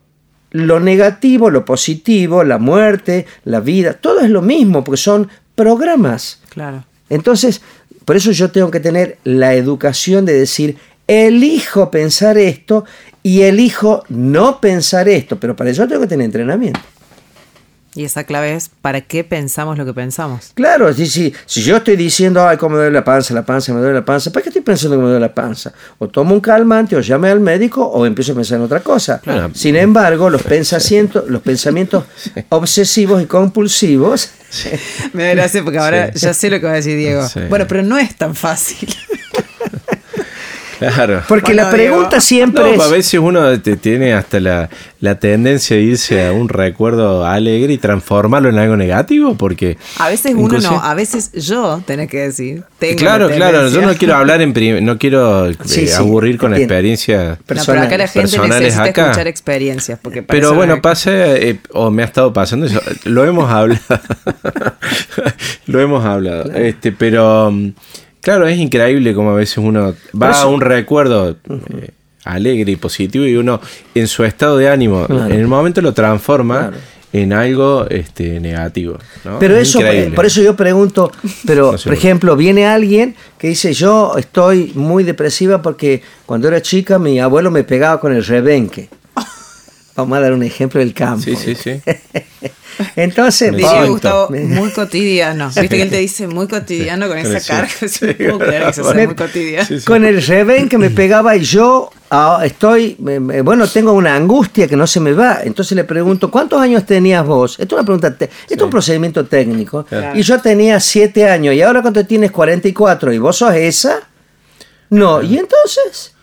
lo negativo, lo positivo, la muerte, la vida, todo es lo mismo, porque son programas. Claro. Entonces, por eso yo tengo que tener la educación de decir, elijo pensar esto y elijo no pensar esto, pero para eso tengo que tener entrenamiento. Y esa clave es para qué pensamos lo que pensamos. Claro, si, si, si yo estoy diciendo, ay, cómo me duele la panza, la panza, me duele la panza, ¿para qué estoy pensando que me duele la panza? O tomo un calmante, o llame al médico, o empiezo a pensar en otra cosa. Claro. Sin embargo, los pensamientos, los pensamientos obsesivos y compulsivos, Me da gracia porque ahora Sí. ya sé lo que va a decir Diego. Sí. Bueno, pero no es tan fácil. Claro. porque Bueno, la pregunta Diego. siempre No, a es... veces uno te- tiene hasta la, la tendencia de irse a un recuerdo alegre y transformarlo en algo negativo, porque... A veces uno no, a veces yo, tenés que decir. Tengo Claro, la claro, yo no quiero hablar en prim- no quiero eh, sí, aburrir con experiencias. No, pero acá la gente personales necesita acá. escuchar experiencias. Porque Pero bueno, no- pasa, eh, o me ha estado pasando eso, lo hemos hablado. *laughs* lo hemos hablado. Este, pero mm, claro, es increíble como a veces uno va eso- a un recuerdo eh, alegre y positivo y uno en su estado de ánimo, Claro. en el momento lo transforma Claro. en algo este, negativo. ¿no? Pero Es eso, increíble. por eso yo pregunto, pero No sé. por ejemplo, viene alguien que dice, yo estoy muy depresiva porque cuando era chica mi abuelo me pegaba con el rebenque. Vamos a dar un ejemplo del campo. Sí, sí, sí. *laughs* Entonces, Me Diría. Gustavo, muy *laughs* cotidiano. Viste que él te dice muy cotidiano con esa Sí. carga. *laughs* Sí. No que Me- muy cotidiano. Sí, sí. con el rebenque me pegaba y yo ah, estoy, bueno, tengo una angustia que no se me va. Entonces le pregunto, ¿cuántos años tenías vos? Esto es una pregunta, te- esto es un procedimiento técnico. Claro. Y yo tenía siete años y ahora cuando tienes 44 y vos sos esa, no. ¿Y entonces?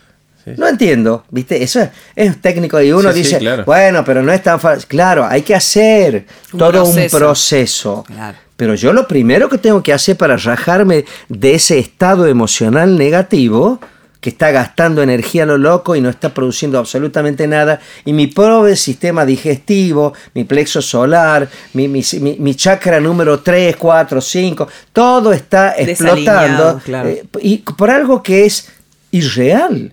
No entiendo, ¿viste? Eso es, es técnico y uno Sí, sí, dice, claro. bueno, pero no es tan fácil. Claro, hay que hacer Un todo proceso. un proceso. Claro. Pero yo lo primero que tengo que hacer para rajarme de ese estado emocional negativo, que está gastando energía a lo loco y no está produciendo absolutamente nada, y mi pobre sistema digestivo, mi plexo solar, mi, mi, mi- mi chakra número 3, 4, 5, todo está explotando claro. eh, y por algo que es irreal.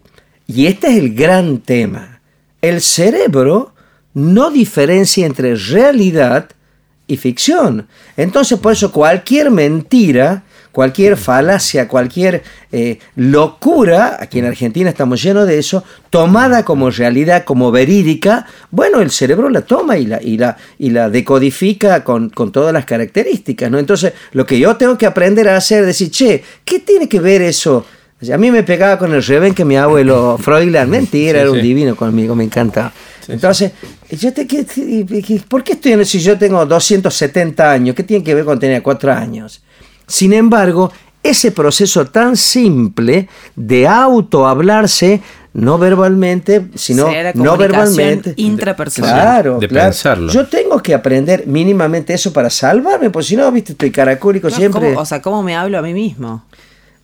Y este es el gran tema. El cerebro no diferencia entre realidad y ficción. Entonces, por eso cualquier mentira, cualquier falacia, cualquier eh, locura, aquí en Argentina estamos llenos de eso, tomada como realidad, como verídica, bueno, el cerebro la toma y la, y la, decodifica con, con todas las características. ¿no? Entonces, lo que yo tengo que aprender a hacer es decir, che, ¿qué tiene que ver eso? O sea, A mí me pegaba con el revén que mi abuelo *laughs* Freudland, mentira, Sí, era un sí. divino conmigo, me encanta. Entonces, yo te, ¿qué- qué- ¿por qué estoy en eso si yo tengo 270 años? ¿Qué tiene que ver con tener 4 años? Sin embargo, ese proceso tan simple de autohablarse, no verbalmente, sino no verbalmente. intrapersonal. Claro, de claro. pensarlo. Yo tengo que aprender mínimamente eso para salvarme, porque si no, viste, estoy caracólico No, siempre. ¿cómo- o sea, ¿cómo me hablo a mí mismo?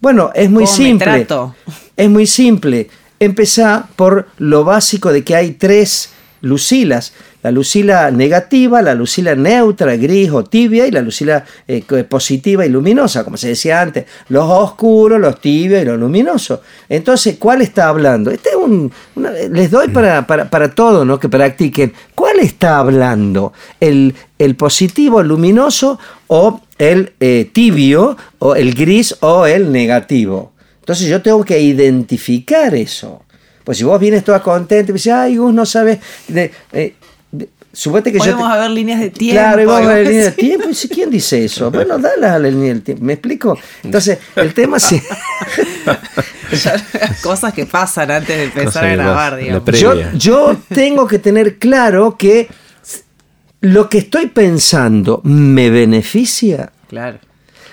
Bueno, es muy ¿Cómo me simple. trato? Es muy simple. Empezá por lo básico de que hay tres lucilas. La lucila negativa, la lucila neutra, gris o tibia y la lucila eh, positiva y luminosa, como se decía antes, los oscuros, los tibios y los luminosos. Entonces, ¿cuál está hablando? Este es un, les doy para, para, todo, ¿no? Que practiquen. ¿Cuál está hablando? ¿El, el positivo luminoso o el eh, tibio o el gris o el negativo? Entonces yo tengo que identificar eso. Pues si vos vienes toda contenta y dices, ay, Gus, no sabes. De, eh, que Podemos haber líneas de tiempo. Claro, vamos a ver líneas de tiempo. ¿Quién dice eso? Bueno, dale a la línea del tiempo. ¿Me explico? Entonces, el tema sí. *laughs* Cosas que pasan antes de empezar a grabar, digamos. Yo, yo tengo que tener claro que lo que estoy pensando me beneficia. Claro.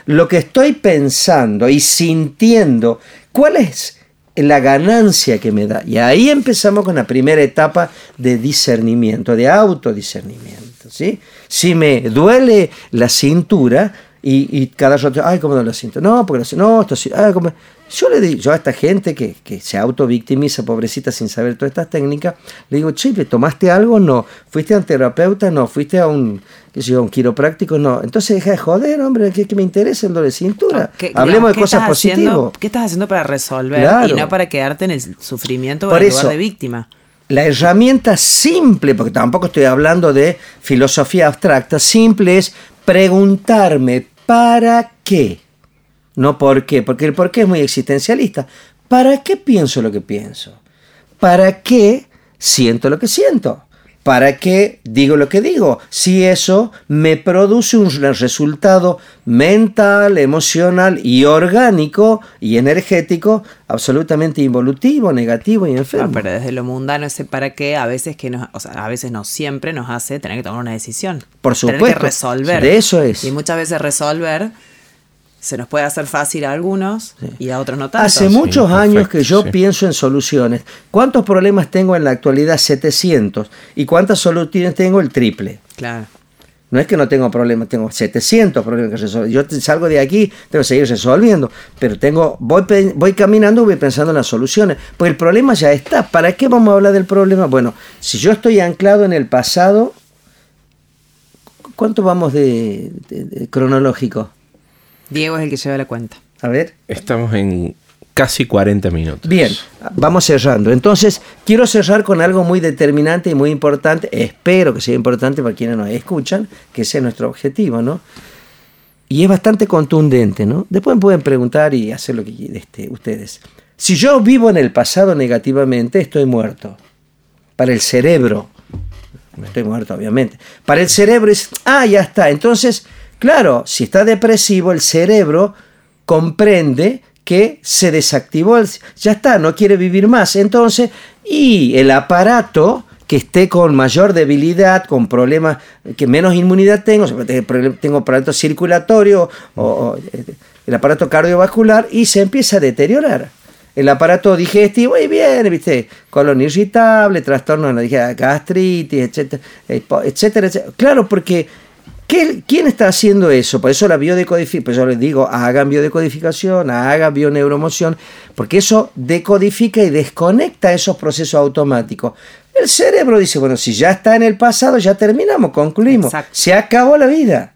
Lo que estoy pensando y sintiendo, ¿cuál es? La ganancia que me da. Y ahí empezamos con la primera etapa de discernimiento, de autodiscernimiento. ¿sí? Si me duele la cintura y, cada rato, ay, ¿cómo duele la cintura? No, porque la, no, esto sí, ay, ¿cómo? Yo le digo, yo a esta gente que, que se autovictimiza, pobrecita, sin saber todas estas técnicas, le digo, che, ¿tomaste algo? No. ¿Fuiste a un terapeuta? No. ¿Fuiste a un, qué sé yo, un quiropráctico? No. Entonces deja de joder, hombre, que, me interesa el dolor de cintura. Hablemos de cosas positivas. ¿Qué estás haciendo para resolver y no para quedarte en el sufrimiento o en el lugar de víctima? La herramienta simple, porque tampoco estoy hablando de filosofía abstracta, simple es preguntarme, ¿para qué? No por qué, porque el por qué es muy existencialista. ¿Para qué pienso lo que pienso? ¿Para qué siento lo que siento? ¿Para qué digo lo que digo? Si eso me produce un resultado mental, emocional y orgánico y energético absolutamente involutivo, negativo y enfermo. Ah, pero desde lo mundano ese para qué a veces que nos, o sea, a veces no siempre nos hace tener que tomar una decisión. Por supuesto. Tener que resolver. De eso es. Y muchas veces resolver se nos puede hacer fácil a algunos y a otros no tanto. Hace muchos años que yo pienso en soluciones. ¿Cuántos problemas tengo en la actualidad? 700. ¿Y cuántas soluciones tengo? El triple. Claro. No es que no tengo problemas, tengo 700 problemas que resolver. Yo salgo de aquí, tengo que seguir resolviendo, pero tengo voy, voy caminando, voy pensando en las soluciones. Porque el problema ya está. ¿Para qué vamos a hablar del problema? Bueno, si yo estoy anclado en el pasado, ¿cuánto vamos de cronológico? Diego es el que lleva la cuenta. A ver. Estamos en casi 40 minutos. Bien, vamos cerrando. Entonces, quiero cerrar con algo muy determinante y muy importante. Espero que sea importante para quienes nos escuchan, que ese es nuestro objetivo, ¿no? Y es bastante contundente, ¿no? Después me pueden preguntar y hacer lo que este, ustedes. Si yo vivo en el pasado negativamente, estoy muerto. Para el cerebro. Estoy muerto, obviamente. Para el cerebro es, ah, ya está. Entonces, Claro, si está depresivo, el cerebro comprende que se desactivó, ya está, no quiere vivir más. Entonces, y el aparato que esté con mayor debilidad, con problemas, que menos inmunidad tengo, tengo aparato circulatorio o, el aparato cardiovascular y se empieza a deteriorar. El aparato digestivo y viene, ¿viste? Colon irritable, trastorno de la gastritis, etcétera, etcétera. Claro, porque ¿Quién está haciendo eso? Por eso la biodecodificación, por eso les digo, hagan biodecodificación, hagan bioneuromoción, porque eso decodifica y desconecta esos procesos automáticos. El cerebro dice, bueno, si ya está en el pasado, ya terminamos, concluimos, se acabó la vida.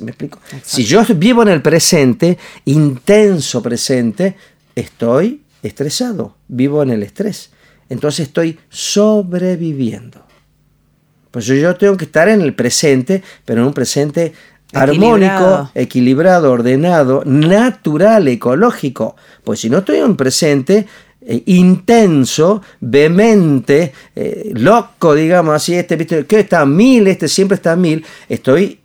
¿Me explico? Si yo vivo en el presente, intenso presente, estoy estresado, vivo en el estrés. Entonces estoy sobreviviendo. Pues yo tengo que estar en el presente, pero en un presente armónico, equilibrado, ordenado, natural, ecológico. Pues si no estoy en un presente eh, intenso, vehemente, eh, loco, digamos así, este, ¿viste? que está a mil, este siempre está a mil, estoy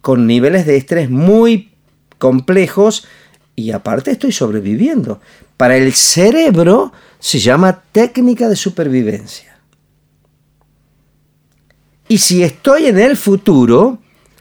con niveles de estrés muy complejos y aparte estoy sobreviviendo. Para el cerebro se llama técnica de supervivencia. Y si estoy en el futuro,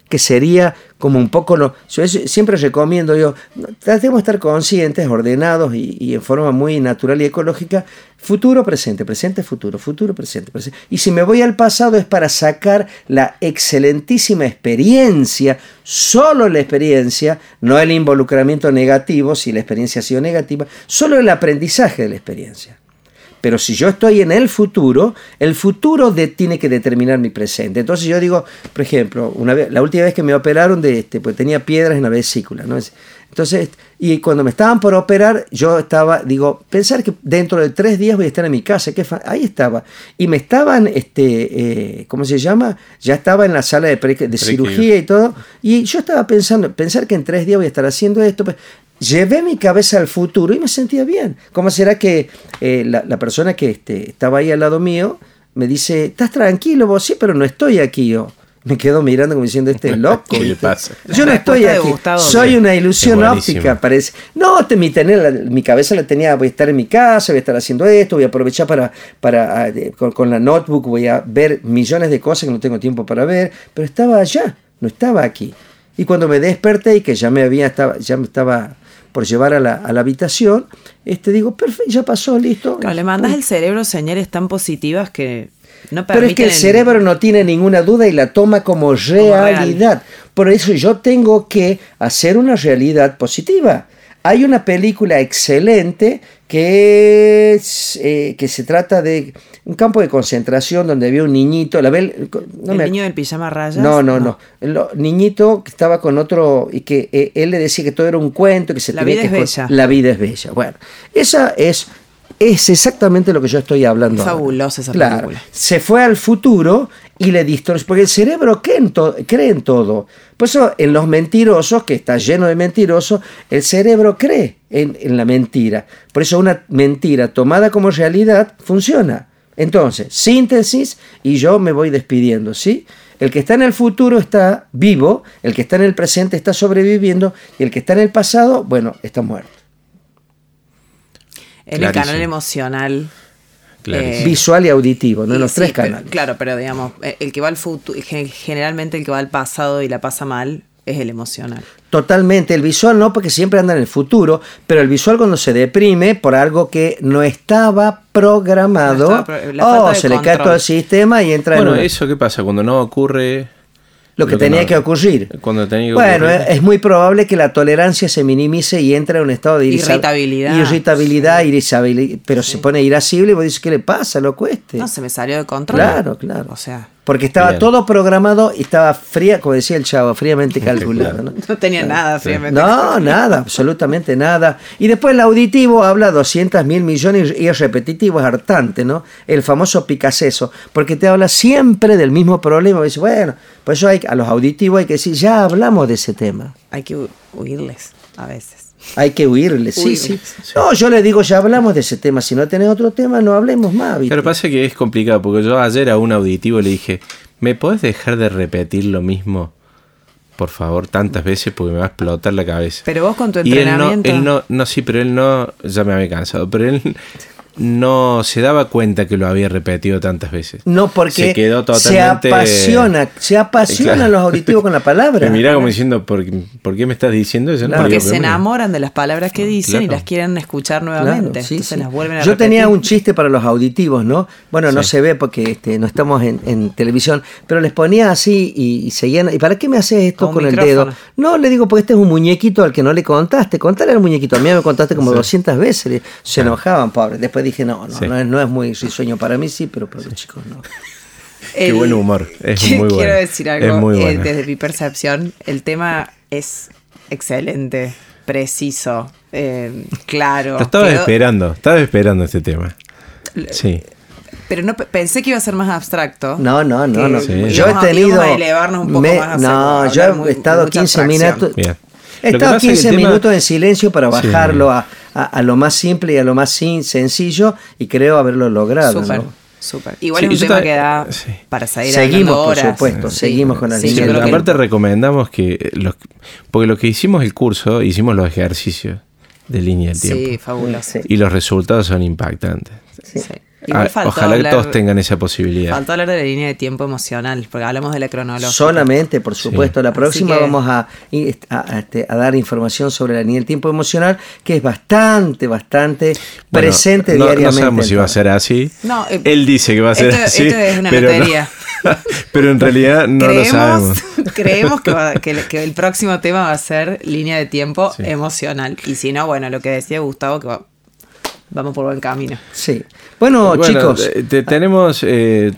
que sería como un poco lo. Siempre recomiendo, yo, tratemos de estar conscientes, ordenados y, en forma muy natural y ecológica, futuro, presente, presente, futuro, futuro, presente, presente. Y si me voy al pasado es para sacar la excelentísima experiencia, solo la experiencia, no el involucramiento negativo, si la experiencia ha sido negativa, solo el aprendizaje de la experiencia. Pero si yo estoy en el futuro, el futuro de, tiene que determinar mi presente. Entonces yo digo, por ejemplo, una vez, la última vez que me operaron, de este, pues tenía piedras en la vesícula. ¿no? Entonces, y cuando me estaban por operar, yo estaba, digo, pensar que dentro de tres días voy a estar en mi casa, que ahí estaba. Y me estaban, este, eh, ¿cómo se llama? Ya estaba en la sala de, de cirugía y todo. Y yo estaba pensando, pensar que en tres días voy a estar haciendo esto. Pues, llevé mi cabeza al futuro y me sentía bien. ¿Cómo será que eh, la, persona que este, estaba ahí al lado mío me dice, ¿estás tranquilo vos? Sí, pero no estoy aquí yo. Me quedo mirando como diciendo, este es loco. *laughs* ¿Qué le pasa? Yo no estoy aquí. Soy una ilusión óptica, parece. No, te, mi, tener, mi cabeza la tenía, voy a estar en mi casa, voy a estar haciendo esto, voy a aprovechar para, para ah, con, con la notebook, voy a ver millones de cosas que no tengo tiempo para ver, pero estaba allá, no estaba aquí. Y cuando me desperté y que ya me había, estaba, ya me estaba por llevar a la, a la habitación, este, digo, perfecto, ya pasó, listo. le mandas al cerebro señales tan positivas que no Pero es que el cerebro no tiene ninguna duda y la toma como realidad. Por eso yo tengo que hacer una realidad positiva. Hay una película excelente que, eh, que se trata de un campo de concentración donde había un niñito. La ¿El niño del pijama rayas? No, no, no. El niñito que estaba con otro y que eh, él le decía que todo era un cuento, que se La vida es bella. La vida es bella. Bueno, esa es es exactamente lo que yo estoy hablando. Fabulosa esa película. Se fue al futuro y le distorsionó. Porque el cerebro cree en, cree en todo. Por eso, en los mentirosos, que está lleno de mentirosos, el cerebro cree en, en la mentira. Por eso, una mentira tomada como realidad funciona. Entonces, síntesis y yo me voy despidiendo, ¿sí? El que está en el futuro está vivo, el que está en el presente está sobreviviendo y el que está en el pasado, bueno, está muerto. En el canal emocional. Eh, Visual y auditivo, ¿no? En los tres canales. claro, pero digamos, eh, el que va al futuro, generalmente el que va al pasado y la pasa mal, es el emocional. Totalmente, el visual no, porque siempre anda en el futuro, pero el visual cuando se deprime por algo que no estaba programado, oh, se le cae todo el sistema y entra en... Bueno, ¿eso qué pasa? Cuando no ocurre lo que, tenía que ocurrir. Cuando tenía bueno, es muy probable que la tolerancia se minimice y entre en un estado de irritabilidad. Irritabilidad, pero se pone irascible y vos dices, ¿qué le pasa? Lo cueste. No, se me salió de control. Claro, claro. O sea. Porque estaba todo programado y estaba fría, como decía el chavo, fríamente *laughs* calculado. ¿no? no tenía nada fríamente No, nada, absolutamente nada. Y después el auditivo habla 200 mil millones y es repetitivo, es hartante, ¿no? El famoso picaceso, porque te habla siempre del mismo problema. Y dice, bueno, por eso hay, a los auditivos hay que decir, ya hablamos de ese tema. Hay que huirles a veces. Hay que huirle, sí, sí, No, yo le digo, ya hablamos de ese tema. Si no tenés otro tema, no hablemos más. Pero pasa que es complicado, porque yo ayer a un auditivo le dije, ¿me podés dejar de repetir lo mismo? Por favor, tantas veces porque me va a explotar la cabeza. Pero vos con tu entrenamiento. Y él no, él no, no, sí, pero él no, ya me había cansado, pero él no se daba cuenta que lo había repetido tantas veces. No, porque se, quedó totalmente... se apasiona, se apasionan los auditivos con la *laughs* palabra. Me mira como diciendo, ¿por, qué me estás diciendo eso? Porque, se enamoran de las palabras que dicen y las quieren escuchar nuevamente. las vuelven a Yo tenía un chiste para los auditivos, ¿no? Bueno, no se ve porque este, no estamos en, televisión, pero les ponía así y, seguían. ¿Y para qué me haces esto con, el dedo? No, le digo, porque este es un muñequito al que no le contaste. Contale al muñequito. A mí me contaste como 200 veces. Se enojaban, pobre. Después dije, no, no, no, es, muy risueño para mí, sí, pero para los chicos no. *laughs* Qué buen humor, es muy bueno. Quiero decir algo, eh, desde mi percepción, el tema es excelente, preciso, eh, claro. estaba esperando, estaba esperando este tema. Sí. Pero no pensé que iba a ser más abstracto. No, no, no, no. Yo he tenido. elevarnos un poco más no, yo he estado 15 minutos. He estado 15 minutos en silencio para bajarlo a a, lo más simple y a lo más sencillo y creo haberlo logrado. Súper. Súper. Igual es un tema que da para seguir Seguimos, por supuesto, seguimos con la sí, Aparte recomendamos que, los, porque lo que hicimos el curso, hicimos los ejercicios de línea del tiempo. Sí, fabuloso. Y los resultados son impactantes. Sí. Ah, ojalá que todos tengan esa posibilidad. Faltó hablar de la línea de tiempo emocional, porque hablamos de la cronología. Solamente, por supuesto. La próxima vamos a, este, a, dar información sobre la línea del tiempo emocional, que es bastante, bastante presente diariamente. No sabemos si va a ser así. No, eh, Él dice que va a ser así. Esto es una pero, *laughs* pero en realidad no lo sabemos. *laughs* Creemos que, el próximo tema va a ser línea de tiempo emocional. Y si no, bueno, lo que decía Gustavo, que va vamos por buen camino. Sí. Bueno, chicos. te- te- tenemos eh,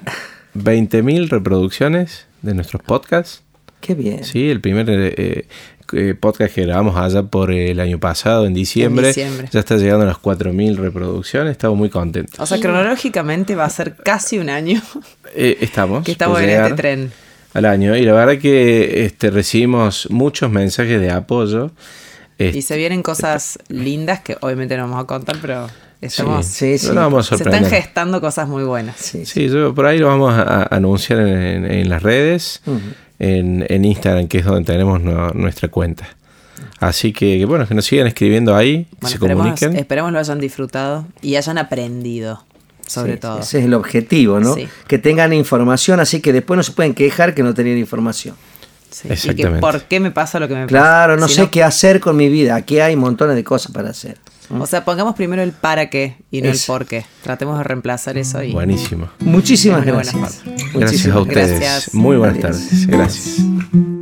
20.000 reproducciones de nuestros podcasts. Qué bien. Sí, el primer eh, eh, podcast que grabamos allá por el año pasado, en diciembre, diciembre. ya está llegando a las 4.000 reproducciones. Estamos muy contentos. O sea, cronológicamente va a ser casi un año *laughs* Eh, estamos. que estamos en este tren. Al año. Y la verdad que este, recibimos muchos mensajes de apoyo. Y se vienen cosas lindas que obviamente no vamos a contar, pero estamos, Sí, sí. No nos vamos a se están gestando cosas muy buenas. Sí, sí. Sí, yo por ahí lo vamos a, anunciar en, en- en las redes, en, en Instagram, que es donde tenemos no- nuestra cuenta. Así que, que bueno, que nos sigan escribiendo ahí, Bueno, se esperemos, comuniquen. esperemos lo hayan disfrutado y hayan aprendido, sobre Sí, todo. Ese es el objetivo, ¿no? Sí. Que tengan información, así que después no se pueden quejar que no tenían información. Sí, Y que Exactamente. por qué me pasa lo que me pasa. Claro, no Si sé qué hacer con mi vida. Aquí hay montones de cosas para hacer. O sea, pongamos primero el para qué y no el por qué. Tratemos de reemplazar eso y. Buenísimo. Muchísimas gracias. Gracias a ustedes. gracias. Muy buenas Adiós. tardes. Gracias.